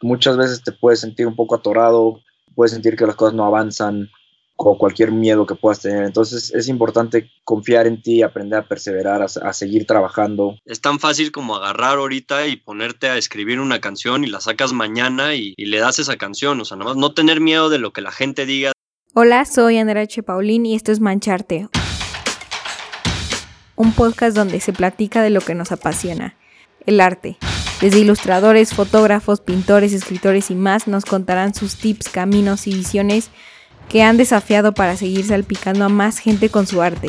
muchas veces te puedes sentir un poco atorado, puedes sentir que las cosas no avanzan, o cualquier miedo que puedas tener. Entonces es importante confiar en ti, aprender a perseverar, a, seguir trabajando. Es tan fácil como agarrar ahorita y ponerte a escribir una canción y la sacas mañana y, le das esa canción. O sea, nada más no tener miedo de lo que la gente diga. Hola, soy Andrea H. Paulín y esto es Mancharte. Un podcast donde se platica de lo que nos apasiona, el arte. Desde ilustradores, fotógrafos, pintores, escritores y más nos contarán sus tips, caminos y visiones que han desafiado para seguir salpicando a más gente con su arte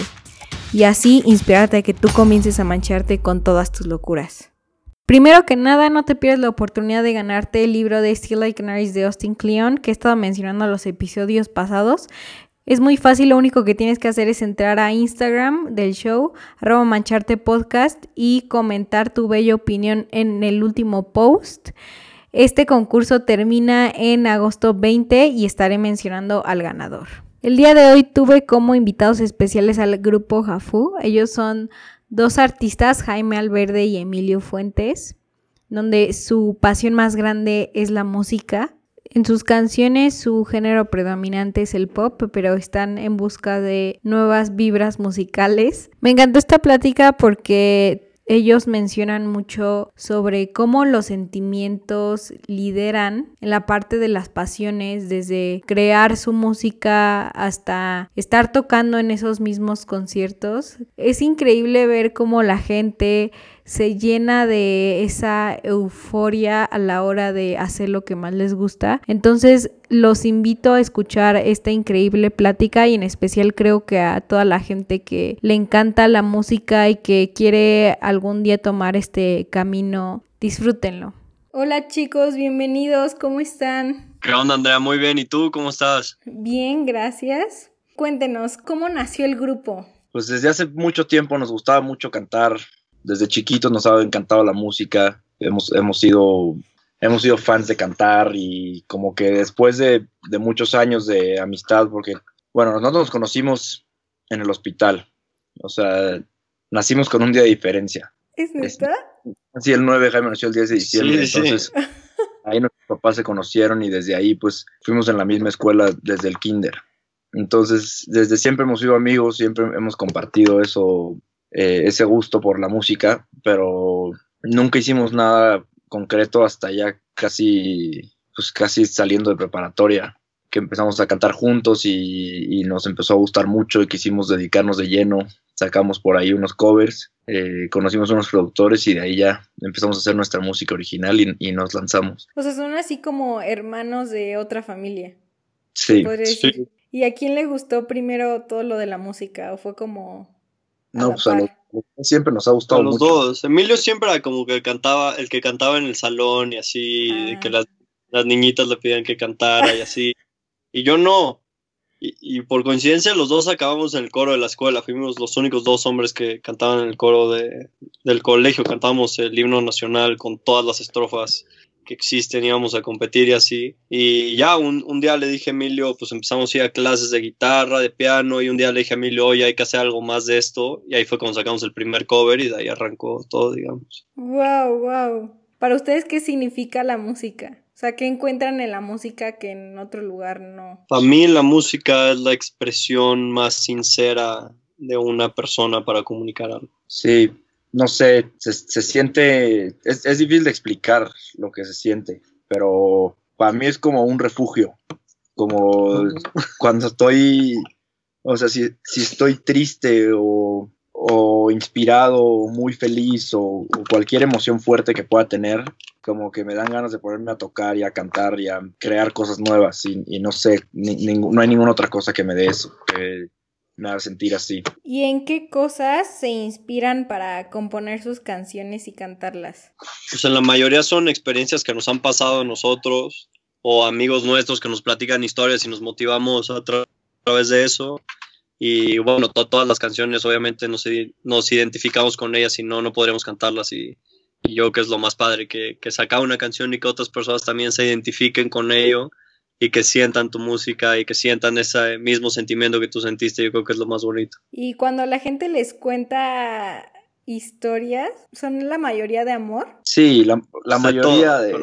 y así inspirarte a que tú comiences a mancharte con todas tus locuras. Primero que nada, no te pierdas la oportunidad de ganarte el libro de Still Like Canaries de Austin Kleon que he estado mencionando en los episodios pasados. Es muy fácil, lo único que tienes que hacer es entrar a Instagram del show, arroba podcast y comentar tu bella opinión en el último post. Este concurso termina en agosto 20 y estaré mencionando al ganador. El día de hoy tuve como invitados especiales al grupo Jafú. Ellos son dos artistas, Jaime Alverde y Emilio Fuentes, donde su pasión más grande es la música. En sus canciones su género predominante es el pop, pero están en busca de nuevas vibras musicales. Me encantó esta plática porque ellos mencionan mucho sobre cómo los sentimientos lideran en la parte de las pasiones, desde crear su música hasta estar tocando en esos mismos conciertos. Es increíble ver cómo la gente se llena de esa euforia a la hora de hacer lo que más les gusta. Entonces los invito a escuchar esta increíble plática y en especial creo que a toda la gente que le encanta la música y que quiere algún día tomar este camino, disfrútenlo. Hola chicos, bienvenidos, ¿cómo están? ¿Qué onda Andrea? Muy bien, ¿y tú cómo estás? Bien, gracias. Cuéntenos, ¿cómo nació el grupo? Pues desde hace mucho tiempo nos gustaba mucho cantar, desde chiquitos nos ha encantado la música, hemos, hemos, sido, hemos sido fans de cantar y como que después de, muchos años de amistad, porque, bueno, nosotros nos conocimos en el hospital, o sea, nacimos con un día de diferencia. ¿Es neta? Sí, el 9 Jaime nació el 10 de diciembre, entonces ahí nuestros papás se conocieron y desde ahí pues fuimos en la misma escuela desde el kinder. Entonces, desde siempre hemos sido amigos, siempre hemos compartido eso eh, ese gusto por la música, pero nunca hicimos nada concreto hasta ya casi, pues casi saliendo de preparatoria, que empezamos a cantar juntos y, nos empezó a gustar mucho y quisimos dedicarnos de lleno. Sacamos por ahí unos covers, eh, conocimos unos productores y de ahí ya empezamos a hacer nuestra música original y, nos lanzamos. O sea, son así como hermanos de otra familia. Sí. sí. ¿Y a quién le gustó primero todo lo de la música? ¿O fue como no, pues a los, siempre nos ha gustado. A los dos. Emilio siempre era como que cantaba, el que cantaba en el salón y así, que ah. las, las, niñitas le pedían que cantara y así. y yo no. Y, y, por coincidencia los dos acabamos en el coro de la escuela. Fuimos los únicos dos hombres que cantaban en el coro de, del colegio. Cantábamos el himno nacional con todas las estrofas que existen, íbamos a competir y así. Y ya un, un, día le dije a Emilio, pues empezamos a ir a clases de guitarra, de piano, y un día le dije a Emilio, oye, hay que hacer algo más de esto. Y ahí fue cuando sacamos el primer cover y de ahí arrancó todo, digamos. Wow, wow. Para ustedes, ¿qué significa la música? O sea, ¿qué encuentran en la música que en otro lugar no? Para mí la música es la expresión más sincera de una persona para comunicar algo. Sí, no sé, se, siente, es, es, difícil de explicar lo que se siente, pero para mí es como un refugio, como cuando estoy, o sea, si, si estoy triste o, o, inspirado, o muy feliz o, cualquier emoción fuerte que pueda tener, como que me dan ganas de ponerme a tocar y a cantar y a crear cosas nuevas y, no sé, no hay ninguna otra cosa que me dé eso, que me haga sentir así. ¿Y en qué cosas se inspiran para componer sus canciones y cantarlas? Pues en la mayoría son experiencias que nos han pasado a nosotros o amigos nuestros que nos platican historias y nos motivamos a, través de eso. Y bueno, todas las canciones obviamente nos, nos identificamos con ellas y no, no podríamos cantarlas. Y, y yo que es lo más padre, que, que sacar una canción y que otras personas también se identifiquen con ello y que sientan tu música y que sientan ese mismo sentimiento que tú sentiste, yo creo que es lo más bonito. Y cuando la gente les cuenta historias son la mayoría de amor. Sí, la, mayoría de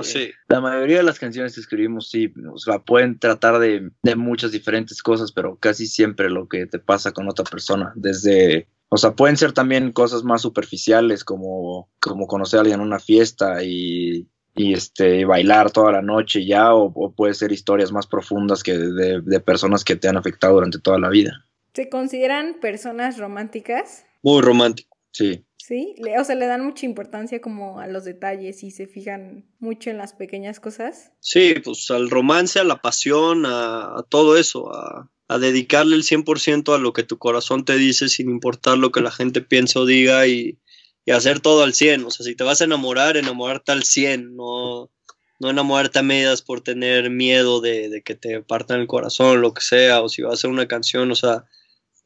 la mayoría de las canciones que escribimos sí, o sea, pueden tratar de, de, muchas diferentes cosas, pero casi siempre lo que te pasa con otra persona, desde o sea, pueden ser también cosas más superficiales como, como conocer a alguien en una fiesta y, y este, bailar toda la noche ya, o, puede ser historias más profundas que de, de personas que te han afectado durante toda la vida. ¿Se consideran personas románticas? Muy romántico. Sí. Sí, o sea, le dan mucha importancia como a los detalles y se fijan mucho en las pequeñas cosas. Sí, pues al romance, a la pasión, a, todo eso, a, dedicarle el 100% a lo que tu corazón te dice sin importar lo que la gente piense o diga y, y, hacer todo al 100. O sea, si te vas a enamorar, enamorarte al 100, no, no enamorarte a medias por tener miedo de, de que te partan el corazón, lo que sea, o si vas a hacer una canción, o sea,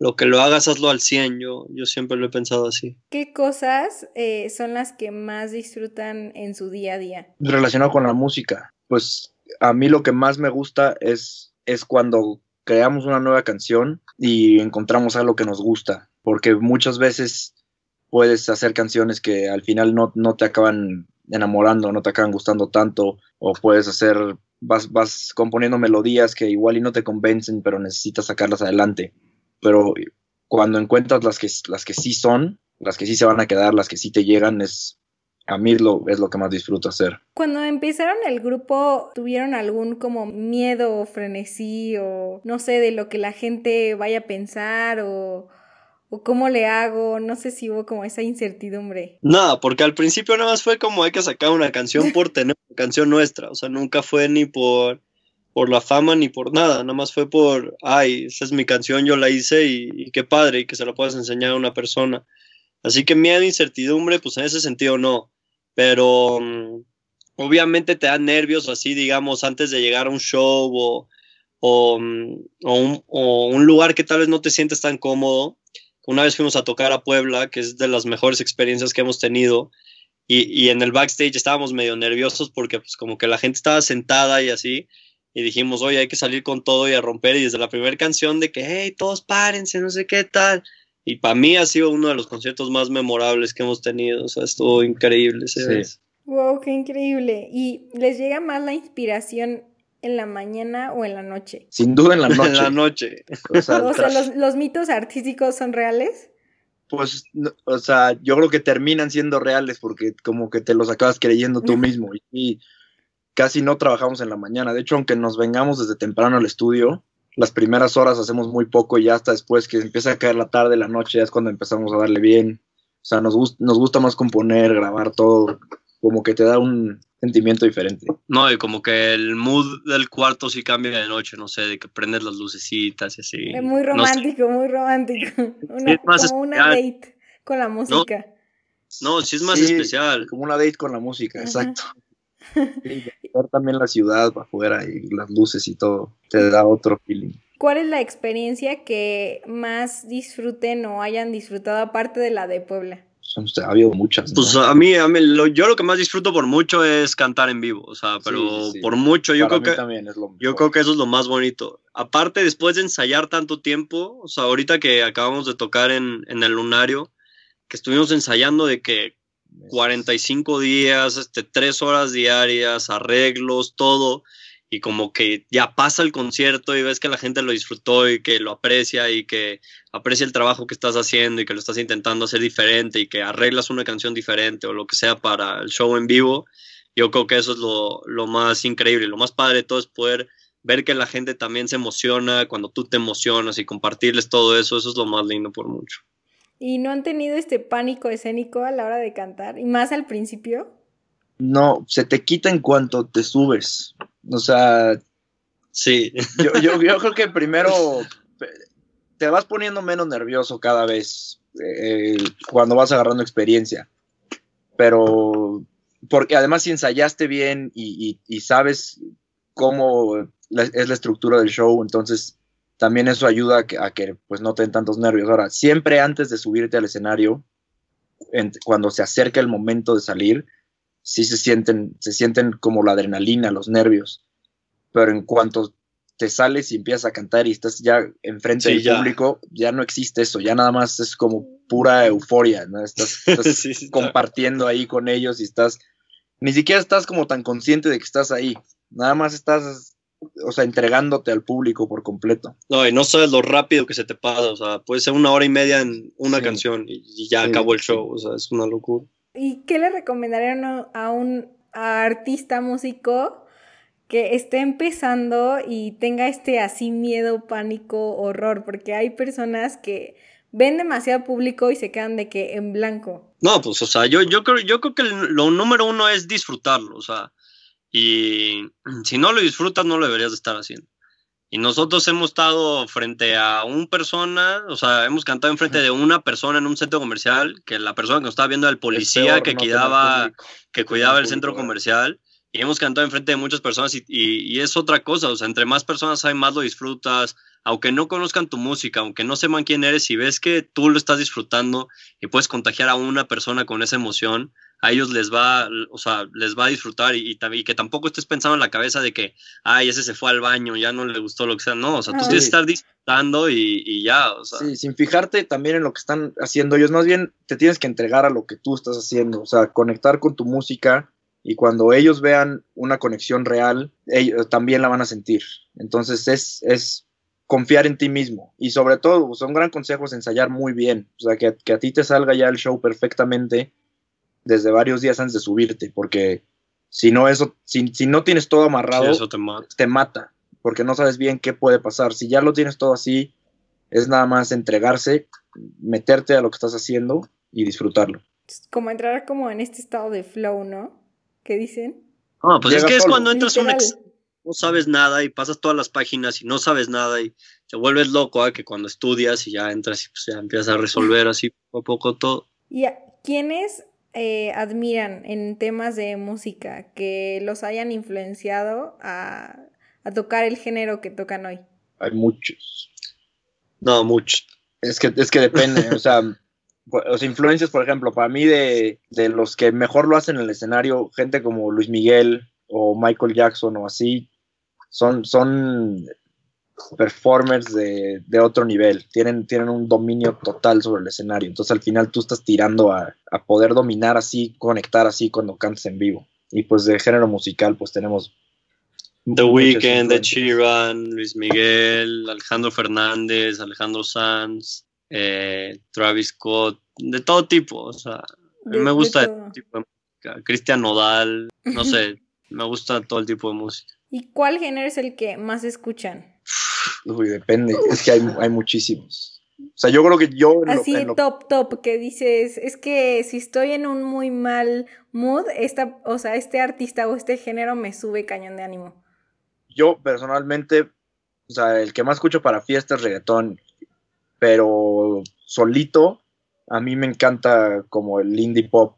lo que lo hagas, hazlo al 100. Yo, yo siempre lo he pensado así. ¿Qué cosas eh, son las que más disfrutan en su día a día? Relacionado con la música. Pues a mí lo que más me gusta es, es cuando creamos una nueva canción y encontramos algo que nos gusta. Porque muchas veces puedes hacer canciones que al final no, no te acaban enamorando, no te acaban gustando tanto, o puedes hacer, vas, vas componiendo melodías que igual y no te convencen, pero necesitas sacarlas adelante pero cuando encuentras las que, las que sí son, las que sí se van a quedar, las que sí te llegan, es a mí es lo que más disfruto hacer. Cuando empezaron el grupo, ¿tuvieron algún como miedo o frenesí o no sé, de lo que la gente vaya a pensar o, o cómo le hago? No sé si hubo como esa incertidumbre. Nada, porque al principio nada más fue como hay que sacar una canción por tener una canción nuestra, o sea, nunca fue ni por por la fama ni por nada, nada más fue por, ay, esa es mi canción, yo la hice y, qué padre y que se la puedas enseñar a una persona. Así que miedo, incertidumbre, pues en ese sentido no, pero mm, obviamente te dan nervios así, digamos, antes de llegar a un show o, o, mm, un, o un lugar que tal vez no te sientes tan cómodo. Una vez fuimos a tocar a Puebla, que es de las mejores experiencias que hemos tenido, y, y en el backstage estábamos medio nerviosos porque pues como que la gente estaba sentada y así, y dijimos, oye, hay que salir con todo y a romper. Y desde la primera canción de que, hey, todos párense, no sé qué tal. Y para mí ha sido uno de los conciertos más memorables que hemos tenido. O sea, estuvo increíble. Sí. Wow, qué increíble. ¿Y les llega más la inspiración en la mañana o en la noche? Sin duda en la noche. en la noche. O sea, los, los, mitos artísticos son reales. Pues, o sea, yo creo que terminan siendo reales porque como que te los acabas creyendo tú mismo. y casi no trabajamos en la mañana. De hecho, aunque nos vengamos desde temprano al estudio, las primeras horas hacemos muy poco y ya hasta después que empieza a caer la tarde, la noche, ya es cuando empezamos a darle bien. O sea, nos, nos gusta más componer, grabar todo, como que te da un sentimiento diferente. No, y como que el mood del cuarto sí cambia de noche, no sé, de que prendes las lucecitas y así. Es muy romántico, muy romántico. Una, como una date con la música. No, sí es más especial. Como una date con la música, exacto. ver también la ciudad afuera y las luces y todo, te da otro feeling. ¿Cuál es la experiencia que más disfruten o hayan disfrutado aparte de la de Puebla? Pues, ha habido muchas. Pues a mí, a mí yo lo que más disfruto por mucho es cantar en vivo, o sea, pero por mucho yo creo que yo creo que eso es lo más bonito. Aparte después de ensayar tanto tiempo, o sea, ahorita que acabamos de tocar en, en el lunario, que estuvimos ensayando de que 45 días, este, 3 horas diarias, arreglos, todo, y como que ya pasa el concierto y ves que la gente lo disfrutó y que lo aprecia y que aprecia el trabajo que estás haciendo y que lo estás intentando hacer diferente y que arreglas una canción diferente o lo que sea para el show en vivo, yo creo que eso es lo, lo más increíble, lo más padre de todo es poder ver que la gente también se emociona cuando tú te emocionas y compartirles todo eso, eso es lo más lindo por mucho. ¿Y no han tenido este pánico escénico a la hora de cantar? ¿Y más al principio? No, se te quita en cuanto te subes. O sea, sí. Yo, yo, yo creo que primero te vas poniendo menos nervioso cada vez eh, cuando vas agarrando experiencia. Pero, porque además si ensayaste bien y, y, sabes cómo es la estructura del show, entonces también eso ayuda a que, pues no te den tantos nervios. Ahora, siempre antes de subirte al escenario, cuando se acerca el momento de salir, sí se sienten, se sienten como la adrenalina, los nervios. Pero en cuanto te sales y empiezas a cantar y estás ya enfrente del público, ya no existe eso, ya nada más es como pura euforia, ¿no? Estás, compartiendo ahí con ellos y estás, ni siquiera estás como tan consciente de que estás ahí, nada más estás, o sea, entregándote al público por completo. No, y no sabes lo rápido que se te pasa, o sea, puede ser una hora y media en una canción y, ya acabó el show, o sea, es una locura. ¿Y qué le recomendarían a un artista músico que esté empezando y tenga este así miedo, pánico, horror, porque hay personas que ven demasiado público y se quedan de que en blanco. No, pues, o sea, yo, yo, creo, yo creo que lo número uno es disfrutarlo, o sea, y si no lo disfrutas, no lo deberías de estar haciendo. Y nosotros hemos estado frente a una persona, o sea, hemos cantado enfrente de una persona en un centro comercial, que la persona que nos estaba viendo era el policía que, cuidaba, que cuidaba el centro comercial y hemos cantado enfrente de muchas personas y, es otra cosa, o sea, entre más personas hay, más lo disfrutas, aunque no conozcan tu música, aunque no sepan quién eres, si ves que tú lo estás disfrutando y puedes contagiar a una persona con esa emoción, a ellos les va, o sea, les va a disfrutar y, y, que tampoco estés pensando en la cabeza de que, ay, ese se fue al baño, ya no le gustó lo que sea, no, o sea, tú tienes que estar disfrutando y, y, ya, o sea. Sí, sin fijarte también en lo que están haciendo ellos, más bien te tienes que entregar a lo que tú estás haciendo, o sea, conectar con tu música y cuando ellos vean una conexión real, ellos también la van a sentir. Entonces es, es confiar en ti mismo y sobre todo, un gran consejo es ensayar muy bien, o sea, que, que, a ti te salga ya el show perfectamente desde varios días antes de subirte, porque si no eso, si, si no tienes todo amarrado, eso te, mata. te mata, porque no sabes bien qué puede pasar. Si ya lo tienes todo así, es nada más entregarse, meterte a lo que estás haciendo y disfrutarlo. Como entrar como en este estado de flow, ¿no? ¿Qué dicen? No, pues es que es cuando entras un ex no sabes nada y pasas todas las páginas y no sabes nada y te vuelves loco, ¿eh? que cuando estudias y ya entras y pues ya empiezas a resolver así poco a poco todo. ¿Y a quiénes eh, admiran en temas de música que los hayan influenciado a, a tocar el género que tocan hoy? Hay muchos. No, muchos. Es que, es que depende, o sea, los influencias, por ejemplo, para mí de, los que mejor lo hacen en el escenario, gente como Luis Miguel o Michael Jackson o así, son, son performers de, otro nivel, tienen, tienen un dominio total sobre el escenario, entonces al final tú estás tirando a, poder dominar así, conectar así cuando cantes en vivo. Y pues de género musical, pues tenemos The Weeknd, The Sheeran, Luis Miguel, Alejandro Fernández, Alejandro Sanz, eh, Travis Scott, de todo tipo, o sea, me gusta el tipo de música, Cristian Nodal, no sé, me gusta todo el tipo de música. ¿Y cuál género es el que más escuchan? Uy, depende, es que hay, muchísimos. O sea, yo creo que yo... Así, top, top, que dices, es que si estoy en un muy mal mood, esta, o sea, este artista o este género me sube cañón de ánimo. Yo personalmente, o sea, el que más escucho para fiestas es reggaetón pero solito a mí me encanta como el indie pop,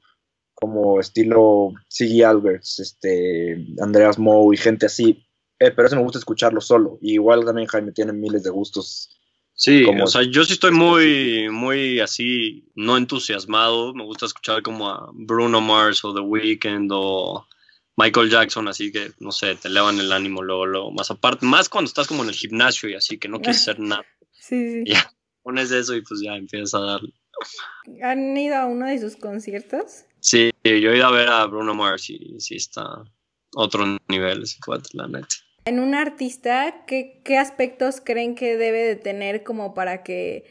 como estilo Siggy Alberts, este, Andreas Moe y gente así, eh, pero eso me gusta escucharlo solo. Y igual también Jaime tiene miles de gustos. Sí, o sea, yo sí estoy muy, muy así, no entusiasmado. Me gusta escuchar como a Bruno Mars o The Weeknd o Michael Jackson, así que, no sé, te elevan el ánimo luego, luego. Más aparte, más cuando estás como en el gimnasio y así, que no quieres hacer nada. Sí, sí pones eso y pues ya empiezas a darle. ¿Han ido a uno de sus conciertos? Sí, yo he ido a ver a Bruno Mars y sí está otro nivel ese cuatro, la neta. En un artista, ¿qué, ¿qué, aspectos creen que debe de tener como para que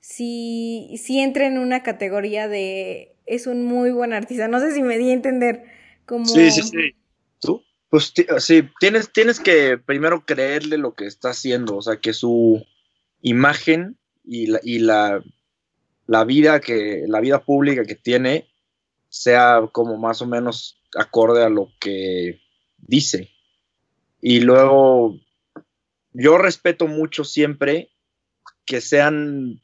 si, si entre en una categoría de es un muy buen artista? No sé si me di a entender. Como... Sí, sí, sí. ¿Tú? Pues sí, tienes, tienes que primero creerle lo que está haciendo, o sea, que su imagen y la, y la, la, vida que, la vida pública que tiene sea como más o menos acorde a lo que dice. Y luego, yo respeto mucho siempre que sean,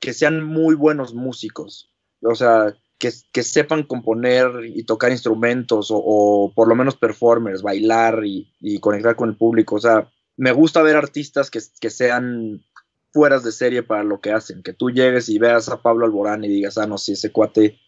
que sean muy buenos músicos. O sea, que, que sepan componer y tocar instrumentos o, por lo menos performers, bailar y, y, conectar con el público. O sea, me gusta ver artistas que, que sean fueras de serie para lo que hacen. Que tú llegues y veas a Pablo Alborán y digas, ah, no, si ese cuate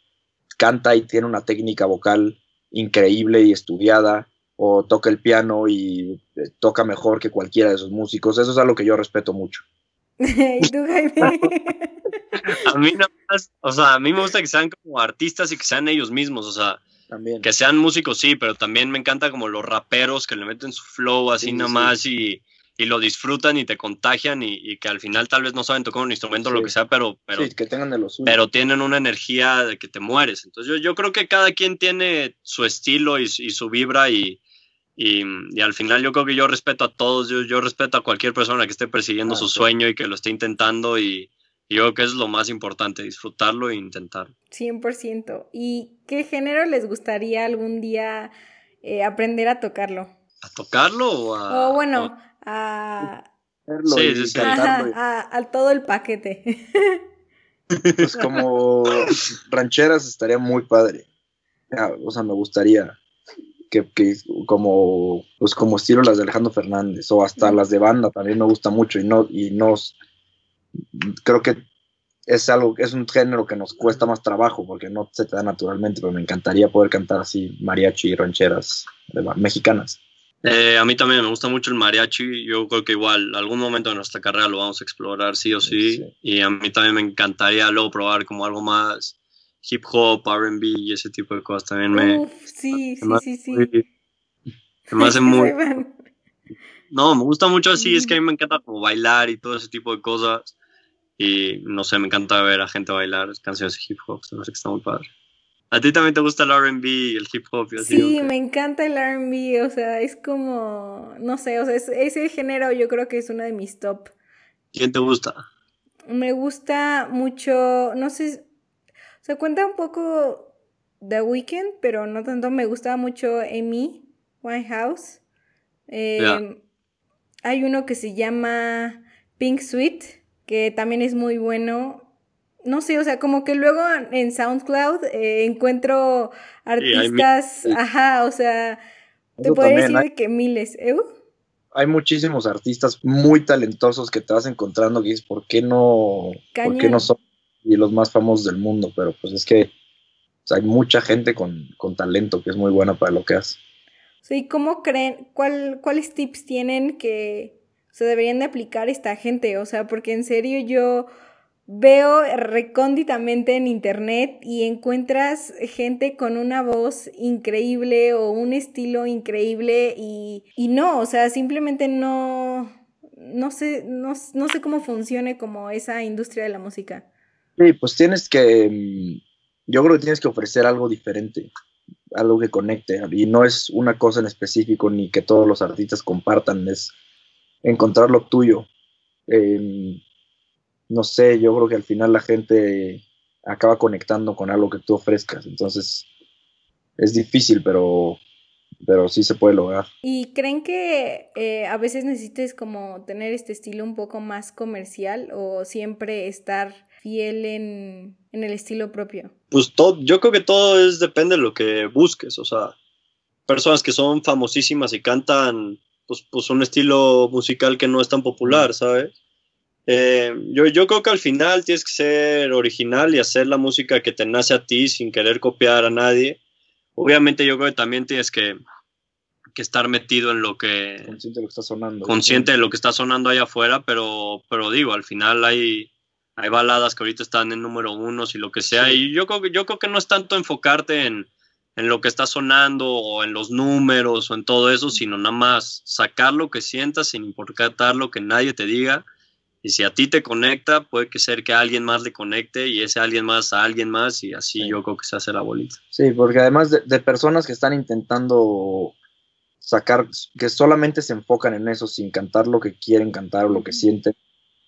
canta y tiene una técnica vocal increíble y estudiada. O toca el piano y eh, toca mejor que cualquiera de esos músicos. Eso es algo que yo respeto mucho. ¿Y tú, Jaime? a mí nada más, o sea, a mí me gusta que sean como artistas y que sean ellos mismos, o sea, también. que sean músicos, sí, pero también me encanta como los raperos que le meten su flow así nada más y, y, lo disfrutan y te contagian y, que al final tal vez no saben tocar un instrumento o lo que sea, pero, pero, que tengan de pero tienen una energía de que te mueres. Entonces yo, yo creo que cada quien tiene su estilo y, y su vibra y, y, al final yo creo que yo respeto a todos, yo, yo respeto a cualquier persona que esté persiguiendo ah, su sueño y que lo esté intentando y, yo creo que es lo más importante, disfrutarlo e intentarlo. 100%. ¿Y qué género les gustaría algún día eh, aprender a tocarlo? ¿A tocarlo o a...? O bueno, a... Sí, sí, sí. a, todo el paquete. Pues como rancheras estaría muy padre. O sea, me gustaría que, que, como pues como estilo las de Alejandro Fernández o hasta las de banda también me gusta mucho y no y no creo que es algo es un género que nos cuesta más trabajo porque no se te da naturalmente pero me encantaría poder cantar así mariachi y rancheras mexicanas. Eh, a mí también me gusta mucho el mariachi yo creo que igual algún momento de nuestra carrera lo vamos a explorar sí o sí. y a mí también me encantaría luego probar como algo más hip hop, RB y ese tipo de cosas también me. sí, sí, sí, sí. me hace muy. No, me gusta mucho así, es que a mí me encanta como bailar y todo ese tipo de cosas. Y no sé, me encanta ver a gente bailar canciones de hip hop, no sé que está muy padre. ¿A ti también te gusta el RB y el hip hop? Y así, sí, me encanta el RB, o sea, es como, no sé, o sea, ese género yo creo que es uno de mis top. ¿Quién te gusta? Me gusta mucho, no sé, se cuenta un poco The Weeknd, pero no tanto. Me gustaba mucho Amy Winehouse. Eh, hay uno que se llama Pink Sweet, que también es muy bueno. No sé, o sea, como que luego en SoundCloud eh, encuentro artistas, ajá, o sea, te podría decir que miles, ¿eh? Hay muchísimos artistas muy talentosos que te vas encontrando y dices, ¿por qué no, ¿por qué no son y los más famosos del mundo, pero pues es que hay mucha gente con, talento que es muy buena para lo que hace. Sí, ¿cómo creen, cuál, cuáles tips tienen que se deberían de aplicar esta gente? O sea, porque en serio yo veo recónditamente en internet y encuentras gente con una voz increíble o un estilo increíble y, y no, o sea, simplemente no, no sé, no, no sé cómo funcione como esa industria de la música. Sí, pues tienes que, mm, yo creo que tienes que ofrecer algo diferente, algo que conecte, y no es una cosa en específico ni que todos los artistas compartan, es encontrar lo tuyo. Em, no sé, yo creo que al final la gente acaba conectando con algo que tú ofrezcas, entonces es difícil, pero pero sí se puede lograr. ¿Y creen que eh, a veces necesites como tener este estilo un poco más comercial o siempre estar fiel en, el estilo propio? Pues todo, yo creo que todo es depende de lo que busques, o sea, personas que son famosísimas y cantan pues, pues un estilo musical que no es tan popular, ¿sabes? Eh, yo, yo creo que al final tienes que ser original y hacer la música que te nace a ti sin querer copiar a nadie Obviamente yo creo que también tienes que, estar metido en lo que... Consciente de lo que está sonando. Consciente de lo que está sonando allá afuera, pero, pero digo, al final hay, hay baladas que ahorita están en número uno y lo que sea. Y yo creo, yo creo que no es tanto enfocarte en, en lo que está sonando o en los números o en todo eso, sino nada más sacar lo que sientas sin importar lo que nadie te diga y si a ti te conecta, puede que ser que a alguien más le conecte y ese alguien más a alguien más y así yo creo que se hace la bolita. Sí, porque además de, personas que están intentando sacar, que solamente se enfocan en eso sin cantar lo que quieren cantar o lo que sienten,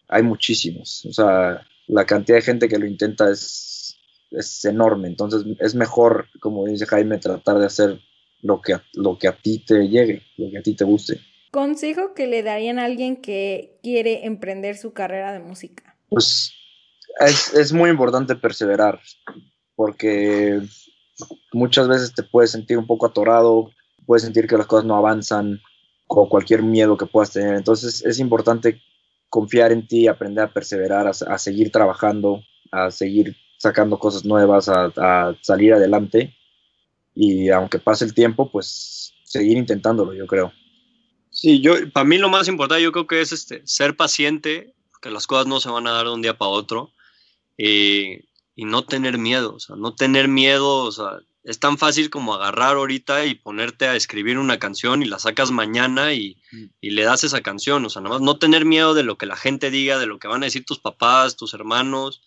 hay muchísimos. O sea, la cantidad de gente que lo intenta es, es enorme. Entonces es mejor, como dice Jaime, tratar de hacer lo que, lo que a ti te llegue, lo que a ti te guste. Consejo que le darían a alguien que quiere emprender su carrera de música. Pues es, muy importante perseverar, porque muchas veces te puedes sentir un poco atorado, puedes sentir que las cosas no avanzan, o cualquier miedo que puedas tener. Entonces es importante confiar en ti, aprender a perseverar, a, seguir trabajando, a seguir sacando cosas nuevas, a, salir adelante. Y aunque pase el tiempo, pues seguir intentándolo, yo creo. Sí, yo, para mí lo más importante yo creo que es este, ser paciente, que las cosas no se van a dar de un día para otro, eh, y no tener miedo, o sea, no tener miedo, o sea, es tan fácil como agarrar ahorita y ponerte a escribir una canción y la sacas mañana y, mm. y, le das esa canción, o sea, nada más no tener miedo de lo que la gente diga, de lo que van a decir tus papás, tus hermanos,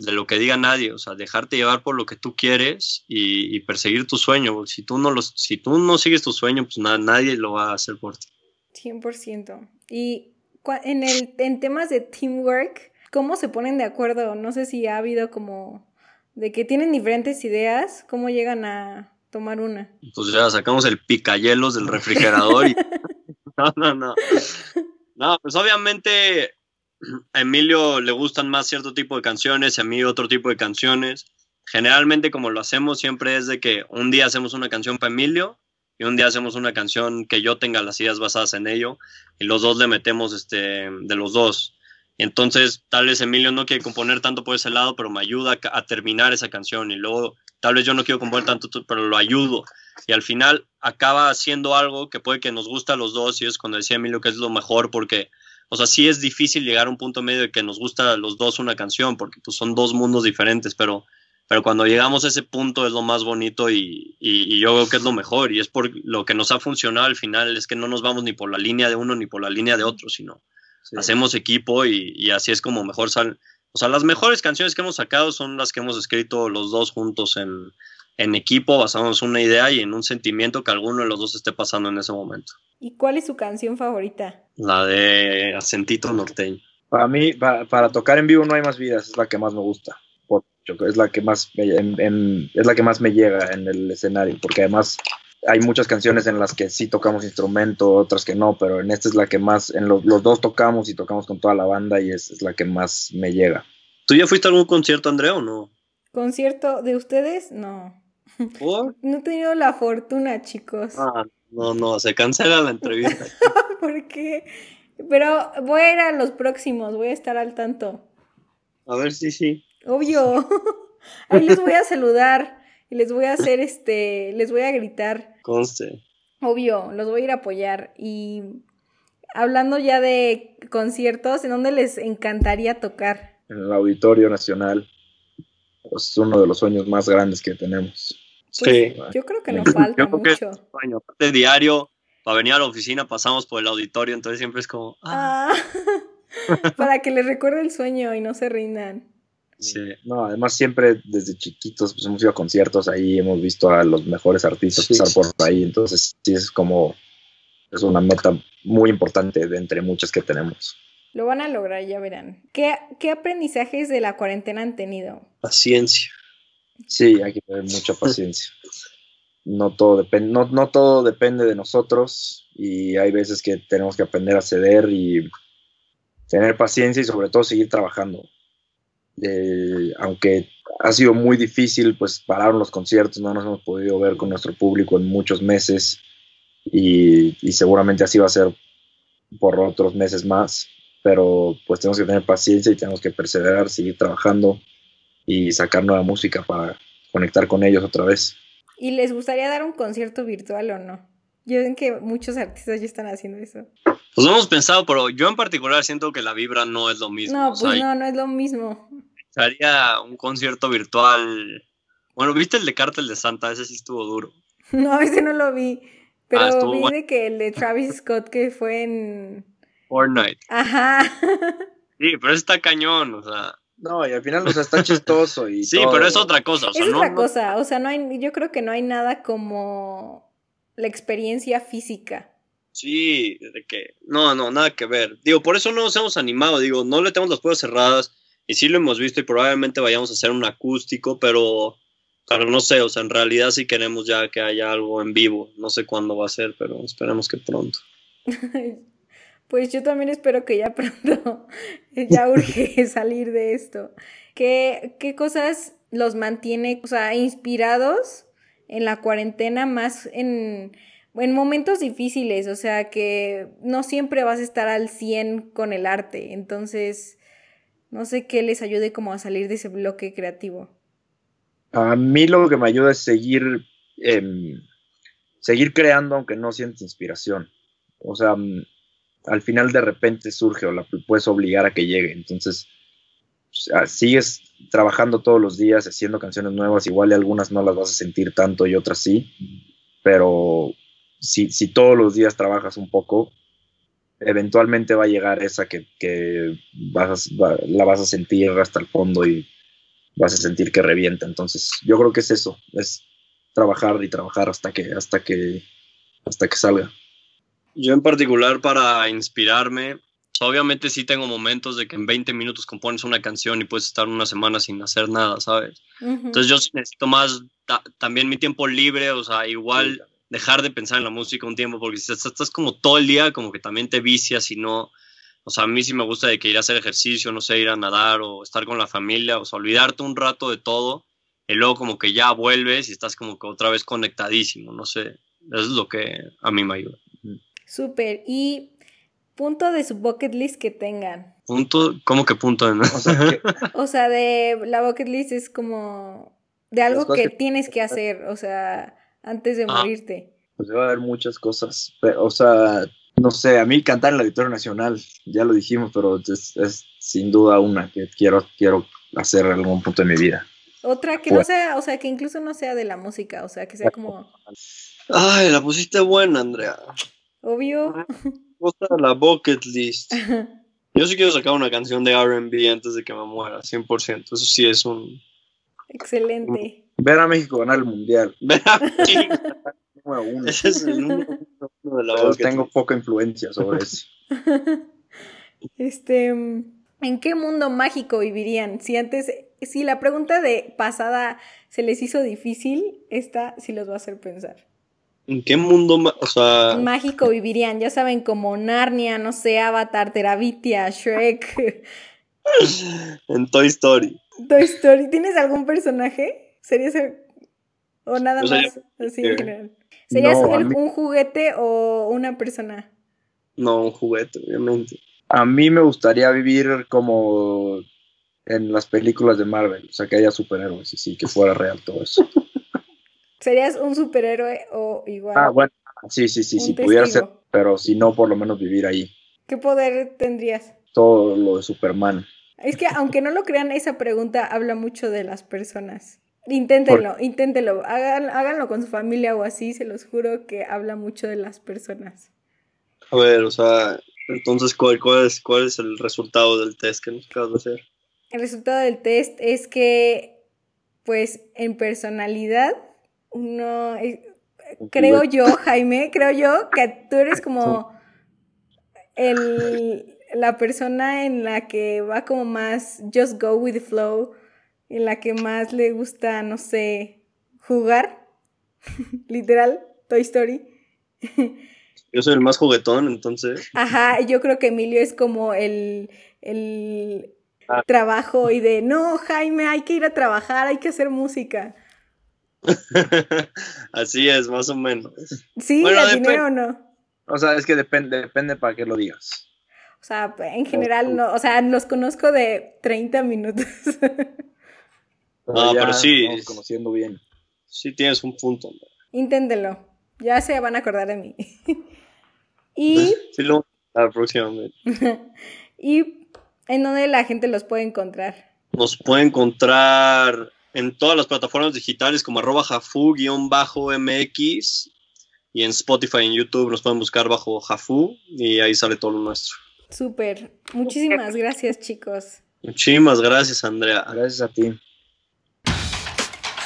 de lo que diga nadie, o sea, dejarte llevar por lo que tú quieres y, perseguir tu sueño. Si tú no los, si tú no sigues tu sueño, pues nada, nadie lo va a hacer por ti. 100%. Y en, el, en temas de teamwork, ¿cómo se ponen de acuerdo? No sé si ha habido como de que tienen diferentes ideas, ¿cómo llegan a tomar una? Pues ya sacamos el picayelos del refrigerador y... no, no, no. No, pues obviamente a Emilio le gustan más cierto tipo de canciones a mí otro tipo de canciones. Generalmente como lo hacemos siempre es de que un día hacemos una canción para Emilio y un día hacemos una canción que yo tenga las ideas basadas en ello y los dos le metemos este, de los dos. Entonces tal vez Emilio no quiere componer tanto por ese lado, pero me ayuda a, terminar esa canción y luego tal vez yo no quiero componer tanto, pero lo ayudo. Y al final acaba haciendo algo que puede que nos guste a los dos y es cuando decía Emilio que es lo mejor porque o sea, sí es difícil llegar a un punto medio de que nos gusta a los dos una canción, porque pues, son dos mundos diferentes, pero, pero cuando llegamos a ese punto es lo más bonito y, yo creo que es lo mejor, y es por lo que nos ha funcionado al final, es que no nos vamos ni por la línea de uno ni por la línea de otro, sino hacemos equipo y, así es como mejor salen. O sea, las mejores canciones que hemos sacado son las que hemos escrito los dos juntos en, en equipo, basándonos en una idea y en un sentimiento que alguno de los dos esté pasando en ese momento. ¿Y cuál es su canción favorita? La de Acentito Norteño. Para mí, para, tocar en vivo no hay más vidas, es la que más me gusta. es la que más me, es la que más me llega en el escenario, porque además hay muchas canciones en las que sí tocamos instrumento, otras que no, pero en esta es la que más, en los dos tocamos y tocamos con toda la banda y es, la que más me llega. ¿Tú ya fuiste a algún concierto, Andrea, o no? ¿Concierto de ustedes? No. No he tenido la fortuna, chicos. Ah, no, no, se cancela la entrevista. ¿Por qué? Pero voy a ir a los próximos, voy a estar al tanto. A ver si sí, Obvio. Ahí les voy a saludar y les voy a hacer este, les voy a gritar. Conste. Obvio, los voy a ir a apoyar. Y hablando ya de conciertos, ¿en dónde les encantaría tocar? En el Auditorio Nacional. Es uno de los sueños más grandes que tenemos. Pues, sí. Yo creo que nos falta mucho. de diario, para venir a la oficina pasamos por el auditorio, entonces siempre es como... Ah. ah para que les recuerde el sueño y no se rindan. Sí. No, además siempre desde chiquitos pues, hemos ido a conciertos ahí, hemos visto a los mejores artistas pasar por ahí, entonces sí es como, es una meta muy importante de entre muchas que tenemos. Lo van a lograr, ya verán. ¿Qué, qué aprendizajes de la cuarentena han tenido? Paciencia. Sí, hay que tener mucha paciencia. No todo, depende, no, no todo depende de nosotros y hay veces que tenemos que aprender a ceder y tener paciencia y sobre todo seguir trabajando. Eh, aunque ha sido muy difícil, pues pararon los conciertos, no nos hemos podido ver con nuestro público en muchos meses y, y seguramente así va a ser por otros meses más, pero pues tenemos que tener paciencia y tenemos que perseverar, seguir trabajando y sacar nueva música para conectar con ellos otra vez. ¿Y les gustaría dar un concierto virtual o no? Yo ven que muchos artistas ya están haciendo eso. Pues lo hemos pensado, pero yo en particular siento que la vibra no es lo mismo. No, pues no, no es lo mismo. Haría un concierto virtual. Bueno, ¿viste el de Cártel de Santa? Ese sí estuvo duro. No, ese no lo vi. Pero ah, vi de que el de Travis Scott que fue en. Fortnite. Ajá. Sí, pero está cañón, o sea. No, y al final, o sea, está chistoso y. Sí, pero es otra cosa. O sea, es otra cosa. O sea, no hay, yo creo que no hay nada como la experiencia física. Sí, de que. No, no, nada que ver. Digo, por eso no nos hemos animado. Digo, no le tenemos las puertas cerradas. Y sí lo hemos visto y probablemente vayamos a hacer un acústico, pero. Pero no sé, o sea, en realidad sí queremos ya que haya algo en vivo. No sé cuándo va a ser, pero esperemos que pronto. Pues yo también espero que ya pronto ya urge salir de esto. ¿Qué, ¿Qué cosas los mantiene, o sea, inspirados en la cuarentena más en, en momentos difíciles? O sea, que no siempre vas a estar al 100 con el arte. Entonces, no sé qué les ayude como a salir de ese bloque creativo. A mí lo que me ayuda es seguir... Em, seguir creando aunque no sientes inspiración. O sea, mm, al final de repente surge o la puedes obligar a que llegue. Entonces, sigues trabajando todos los días, haciendo canciones nuevas, igual y algunas no las vas a sentir tanto y otras sí, pero si, si todos los días trabajas un poco, eventualmente va a llegar esa que, vas la vas a sentir hasta el fondo y vas a sentir que revienta. Entonces, yo creo que es eso, es trabajar y trabajar hasta que, hasta que, hasta que salga. Yo en particular para inspirarme, obviamente sí tengo momentos de que en 20 minutos compones una canción y puedes estar una semana sin hacer nada, ¿sabes? Entonces yo necesito más también mi tiempo libre, o sea, igual dejar de pensar en la música un tiempo, porque si estás, como todo el día, como que también te vicias y no, o sea, a mí sí me gusta de que ir a hacer ejercicio, no sé, ir a nadar o estar con la familia, o sea, olvidarte un rato de todo y luego como que ya vuelves y estás como que otra vez conectadísimo, no sé, eso es lo que a mí me ayuda. Súper, y punto de su bucket list que tengan. ¿Punto? ¿Cómo que punto? De... o sea, de la bucket list es como de algo que, tienes que hacer, o sea antes de ah. morirte? Pues va a haber muchas cosas, o sea, no sé, a mí cantar en la Auditorio Nacional, ya lo dijimos, pero es, sin duda una que quiero, quiero hacer en algún punto de mi vida. Otra que no sea, o sea, que incluso no sea de la música, o sea, que sea como... Ay, la pusiste buena, Andrea. Obvio. Otra la bucket list. Yo sí quiero sacar una canción de RB antes de que me muera, 100%. Eso sí es un... Excelente. Ver a México ganar el mundial. Ver a Ese es el número uno de la tengo poca influencia sobre eso. Este, ¿en qué mundo mágico vivirían? Si antes, si la pregunta de pasada se les hizo difícil, esta sí los va a hacer pensar. ¿En qué mundo o sea... mágico vivirían? Ya saben, como Narnia, no sé, Avatar, Terabitia, Shrek. en Toy Story. Toy Story. ¿Tienes algún personaje? ¿Serías o nada más así en general? ¿Serías un juguete o una persona? No, un juguete, obviamente. A mí me gustaría vivir como en las películas de Marvel, o sea, que haya superhéroes y sí, que fuera real todo eso. ¿Serías un superhéroe o igual? Ah, bueno, sí, sí, sí, si pudiera ser, pero si no, por lo menos vivir ahí. ¿Qué poder tendrías? Todo lo de Superman. Es que aunque no lo crean, esa pregunta habla mucho de las personas. Inténtenlo, inténtenlo. háganlo con su familia o así, se los juro que habla mucho de las personas. A ver, o sea, entonces, ¿cuál, cuál, es, cuál es el resultado del test que nos acabas de hacer? El resultado del test es que, pues, en personalidad, uno, eh, creo yo, Jaime, creo yo que tú eres como el, la persona en la que va como más just go with the flow en la que más le gusta, no sé, jugar, literal, Toy Story. Yo soy el más juguetón, entonces. Ajá, yo creo que Emilio es como el, el ah. trabajo y de, no, Jaime, hay que ir a trabajar, hay que hacer música. Así es, más o menos. Sí, bueno, dinero o no. O sea, es que depende, depende para qué lo digas. O sea, en general no, o sea, los conozco de 30 minutos. Ah, pero sí. conociendo bien. Sí, tienes un punto. Inténtelo. Ya se van a acordar de mí. y. Sí, lo la próxima vez. y en dónde la gente los puede encontrar. Nos puede encontrar en todas las plataformas digitales como arroba jafu-mx y en Spotify y en YouTube nos pueden buscar bajo Jafu y ahí sale todo lo nuestro. Súper. Muchísimas gracias, chicos. Muchísimas gracias, Andrea. Gracias a ti.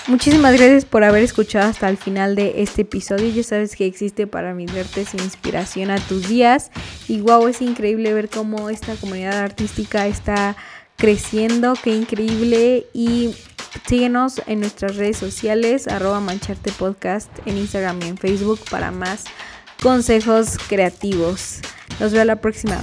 Muchísimas gracias por haber escuchado hasta el final de este episodio. Ya sabes que existe para mis vertes inspiración a tus días. Y wow, es increíble ver cómo esta comunidad artística está creciendo. Qué increíble. Y síguenos en nuestras redes sociales, arroba mancharte podcast en Instagram y en Facebook para más consejos creativos. Nos vemos la próxima.